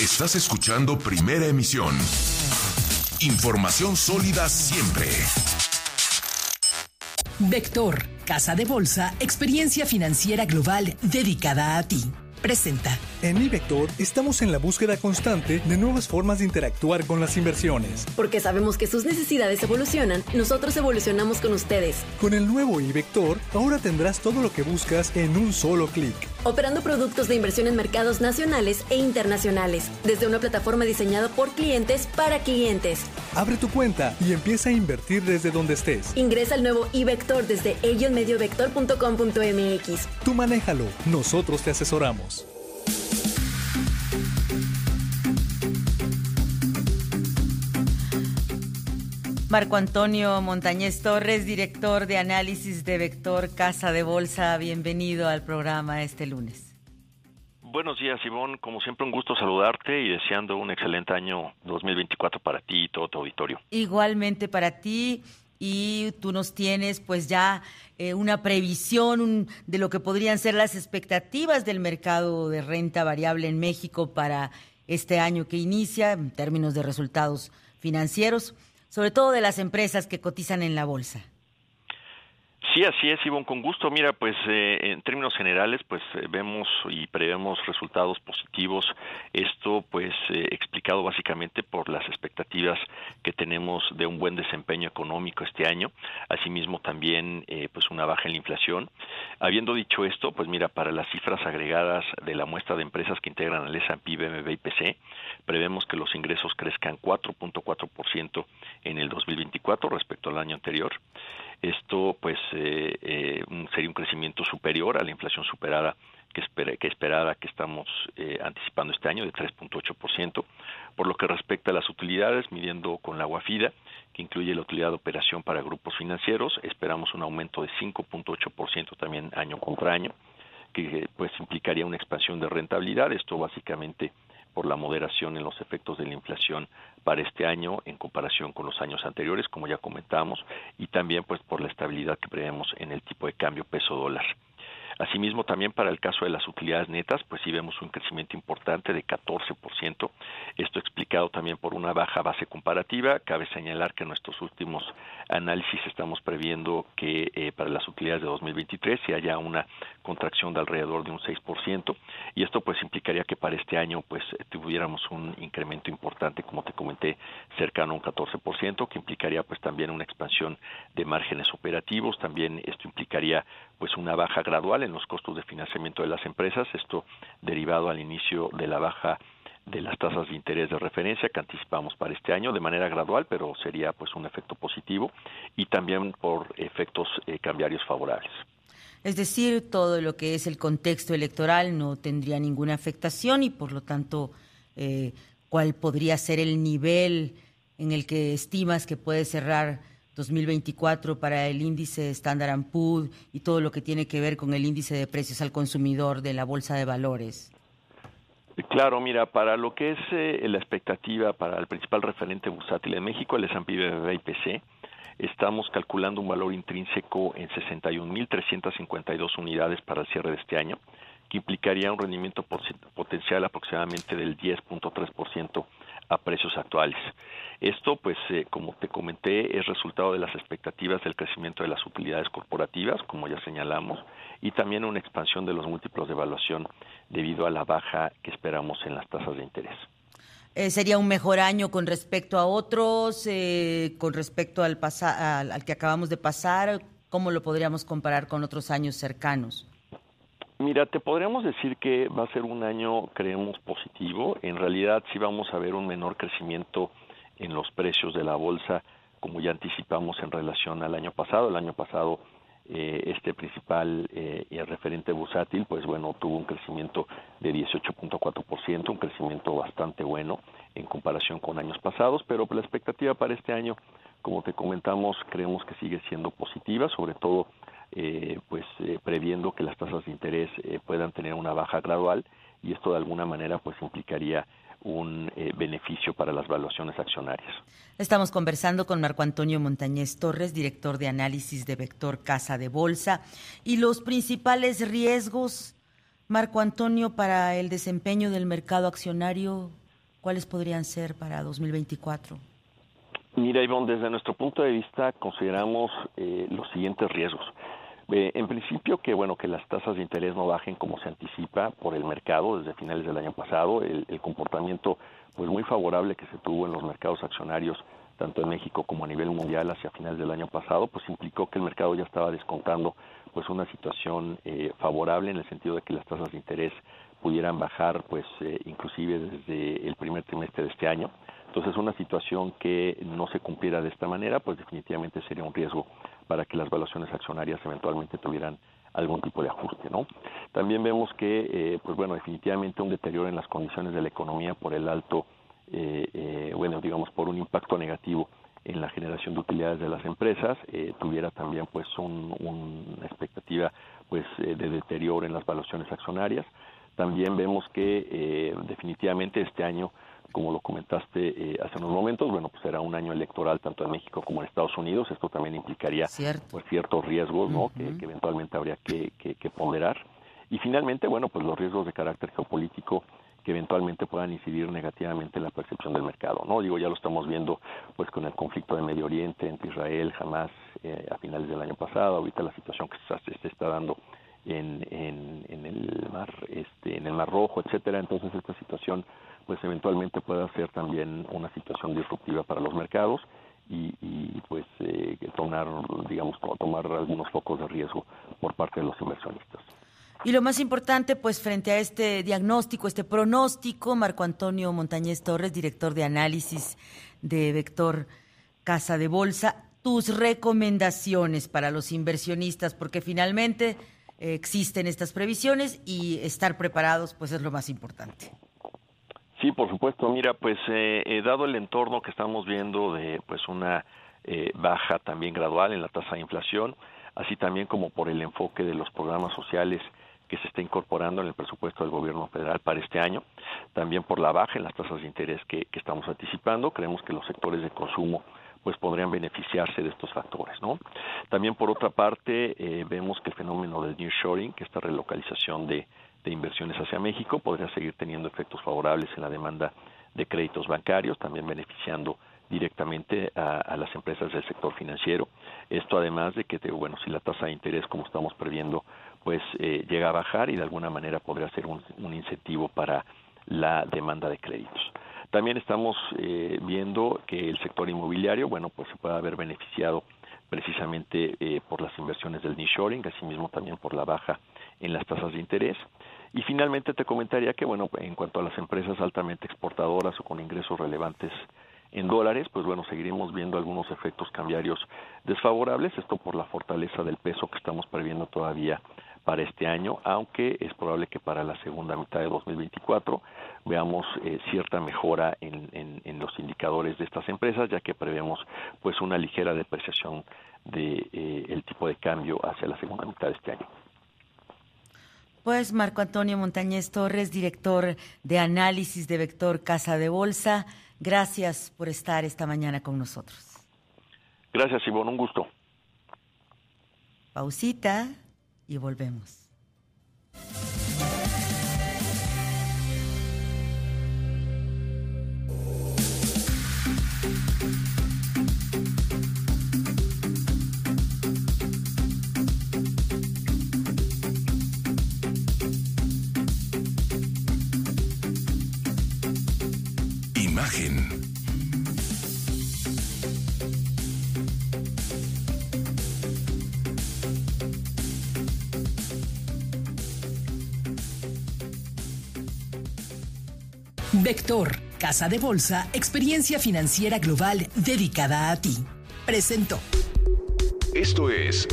Estás escuchando Primera Emisión. Información sólida siempre. Vector, Casa de Bolsa, experiencia financiera global dedicada a ti. Presenta. En iVector estamos en la búsqueda constante de nuevas formas de interactuar con las inversiones. Porque sabemos que sus necesidades evolucionan, nosotros evolucionamos con ustedes. Con el nuevo iVector, ahora tendrás todo lo que buscas en un solo clic. Operando productos de inversión en mercados nacionales e internacionales, desde una plataforma diseñada por clientes para clientes. Abre tu cuenta y empieza a invertir desde donde estés. Ingresa al nuevo iVector desde elionmediovector.com.mx. Tú manéjalo, nosotros te asesoramos. Marco Antonio Montañez Torres, director de análisis de Vector Casa de Bolsa, bienvenido al programa este lunes. Buenos días, Ivonne. Como siempre, un gusto saludarte y deseando un excelente año 2024 para ti y todo tu auditorio. Igualmente para ti y tú nos tienes pues ya eh, una previsión de lo que podrían ser las expectativas del mercado de renta variable en México para este año que inicia en términos de resultados financieros sobre todo de las empresas que cotizan en la bolsa. Sí, así es, Ivonne, con gusto. Mira, pues eh, en términos generales, pues eh, vemos y prevemos resultados positivos. Esto, pues, eh, explicado básicamente por las expectativas que tenemos de un buen desempeño económico este año. Asimismo, también, pues, una baja en la inflación. Habiendo dicho esto, pues, mira, para las cifras agregadas de la muestra de empresas que integran el S&P, BMB y PC, prevemos que los ingresos crezcan 4.4% en el 2024 respecto al año anterior. Esto pues eh, eh, sería un crecimiento superior a la inflación superada que, que esperada que estamos eh, anticipando este año de 3.8%. Por lo que respecta a las utilidades, midiendo con la Guafida, que incluye la utilidad de operación para grupos financieros, esperamos un aumento de 5.8% también año contra año, que pues implicaría una expansión de rentabilidad. Esto básicamente por la moderación en los efectos de la inflación para este año en comparación con los años anteriores, como ya comentamos, y también pues por la estabilidad que prevemos en el tipo de cambio peso dólar. Asimismo, también para el caso de las utilidades netas, pues sí vemos un crecimiento importante de 14%. Esto explicado también por una baja base comparativa. Cabe señalar que en nuestros últimos análisis estamos previendo que eh, para las utilidades de 2023 se haya una contracción de alrededor de un 6% y esto pues implicaría que para este año pues tuviéramos un incremento importante, como te comenté, cercano a un 14%, que implicaría pues también una expansión de márgenes operativos. También esto implicaría pues una baja gradual en los costos de financiamiento de las empresas, esto derivado al inicio de la baja de las tasas de interés de referencia que anticipamos para este año de manera gradual, pero sería pues un efecto positivo y también por efectos eh, cambiarios favorables. Es decir, todo lo que es el contexto electoral no tendría ninguna afectación y por lo tanto, eh, ¿cuál podría ser el nivel en el que estimas que puede cerrar 2024 para el índice Standard Poor's y todo lo que tiene que ver con el índice de precios al consumidor de la bolsa de valores? Claro, mira, para lo que es eh, la expectativa para el principal referente bursátil de México, el S&P BBB IPC, estamos calculando un valor intrínseco en 61.352 unidades para el cierre de este año, que implicaría un rendimiento potencial aproximadamente del 10.3% a precios actuales. Esto, pues, eh, como te comenté, es resultado de las expectativas del crecimiento de las utilidades corporativas, como ya señalamos, y también una expansión de los múltiplos de evaluación debido a la baja que esperamos en las tasas de interés. Eh, ¿Sería un mejor año con respecto a otros, eh, con respecto al, al, al que acabamos de pasar? ¿Cómo lo podríamos comparar con otros años cercanos? Mira, te podríamos decir que va a ser un año, creemos, positivo. En realidad sí vamos a ver un menor crecimiento en los precios de la bolsa, como ya anticipamos en relación al año pasado. El año pasado eh, este principal eh, referente bursátil, pues bueno, tuvo un crecimiento de 18.4%, un crecimiento bastante bueno en comparación con años pasados, pero la expectativa para este año, como te comentamos, creemos que sigue siendo positiva, sobre todo eh, pues eh, previendo que las tasas de interés eh, puedan tener una baja gradual y esto de alguna manera pues implicaría un beneficio para las valuaciones accionarias. Estamos conversando con Marco Antonio Montañez Torres, director de análisis de Vector Casa de Bolsa, y los principales riesgos, Marco Antonio, para el desempeño del mercado accionario ¿cuáles podrían ser para 2024? Mira, Ivonne, desde nuestro punto de vista consideramos eh, los siguientes riesgos. Eh, en principio que bueno que las tasas de interés no bajen como se anticipa por el mercado desde finales del año pasado, el, comportamiento pues muy favorable que se tuvo en los mercados accionarios tanto en México como a nivel mundial hacia finales del año pasado, pues implicó que el mercado ya estaba descontando pues una situación eh, favorable en el sentido de que las tasas de interés pudieran bajar pues eh, inclusive desde el primer trimestre de este año. Entonces una situación que no se cumpliera de esta manera pues definitivamente sería un riesgo para que las valuaciones accionarias eventualmente tuvieran algún tipo de ajuste, ¿no? También vemos que, eh, pues bueno, definitivamente un deterioro en las condiciones de la economía por el alto, eh, eh, bueno, digamos, por un impacto negativo en la generación de utilidades de las empresas, eh, tuviera también pues un, una expectativa pues eh, de deterioro en las valuaciones accionarias. También vemos que definitivamente este año como lo comentaste eh, hace unos momentos, bueno, pues será un año electoral tanto en México como en Estados Unidos. Esto también implicaría Cierto. pues ciertos riesgos, ¿no? que, que, eventualmente habría que, que, que, ponderar. Y finalmente, bueno, pues los riesgos de carácter geopolítico que eventualmente puedan incidir negativamente en la percepción del mercado, ¿no? Digo, ya lo estamos viendo, pues con el conflicto de Medio Oriente entre Israel, Hamas, eh, a finales del año pasado, ahorita la situación que se, se está dando en, en, el mar, este, en el Mar Rojo, etcétera. Entonces esta situación pues eventualmente pueda ser también una situación disruptiva para los mercados y, pues eh, tomar, digamos, tomar algunos focos de riesgo por parte de los inversionistas. Y lo más importante, pues frente a este diagnóstico, este pronóstico, Marco Antonio Montañez Torres, director de análisis de Vector Casa de Bolsa, tus recomendaciones para los inversionistas, porque finalmente existen estas previsiones y estar preparados, pues es lo más importante. Sí, por supuesto. Mira, pues eh, eh, dado el entorno que estamos viendo de pues una eh, baja también gradual en la tasa de inflación, así también como por el enfoque de los programas sociales que se está incorporando en el presupuesto del gobierno federal para este año, también por la baja en las tasas de interés que, que estamos anticipando, creemos que los sectores de consumo pues podrían beneficiarse de estos factores, ¿no? También por otra parte eh, vemos que el fenómeno del nearshoring, que esta relocalización de de inversiones hacia México podría seguir teniendo efectos favorables en la demanda de créditos bancarios, también beneficiando directamente a, las empresas del sector financiero. Esto además de que, bueno, si la tasa de interés, como estamos previendo, pues eh, llega a bajar y de alguna manera podría ser un incentivo para la demanda de créditos. También estamos eh, viendo que el sector inmobiliario, bueno, pues se puede haber beneficiado precisamente eh, por las inversiones del nearshoring, asimismo también por la baja en las tasas de interés. Y finalmente te comentaría que, bueno, en cuanto a las empresas altamente exportadoras o con ingresos relevantes en dólares, pues bueno, seguiremos viendo algunos efectos cambiarios desfavorables, esto por la fortaleza del peso que estamos previendo todavía para este año, aunque es probable que para la segunda mitad de 2024 veamos eh, cierta mejora en, en, en, los indicadores de estas empresas, ya que prevemos pues una ligera depreciación de eh, el tipo de cambio hacia la segunda mitad de este año. Pues Marco Antonio Montañez Torres, director de análisis de Vector Casa de Bolsa, gracias por estar esta mañana con nosotros. Gracias, Ivonne, un gusto. Pausita y volvemos. Imagen. Vector, Casa de Bolsa, experiencia financiera global dedicada a ti. Presentó. Esto es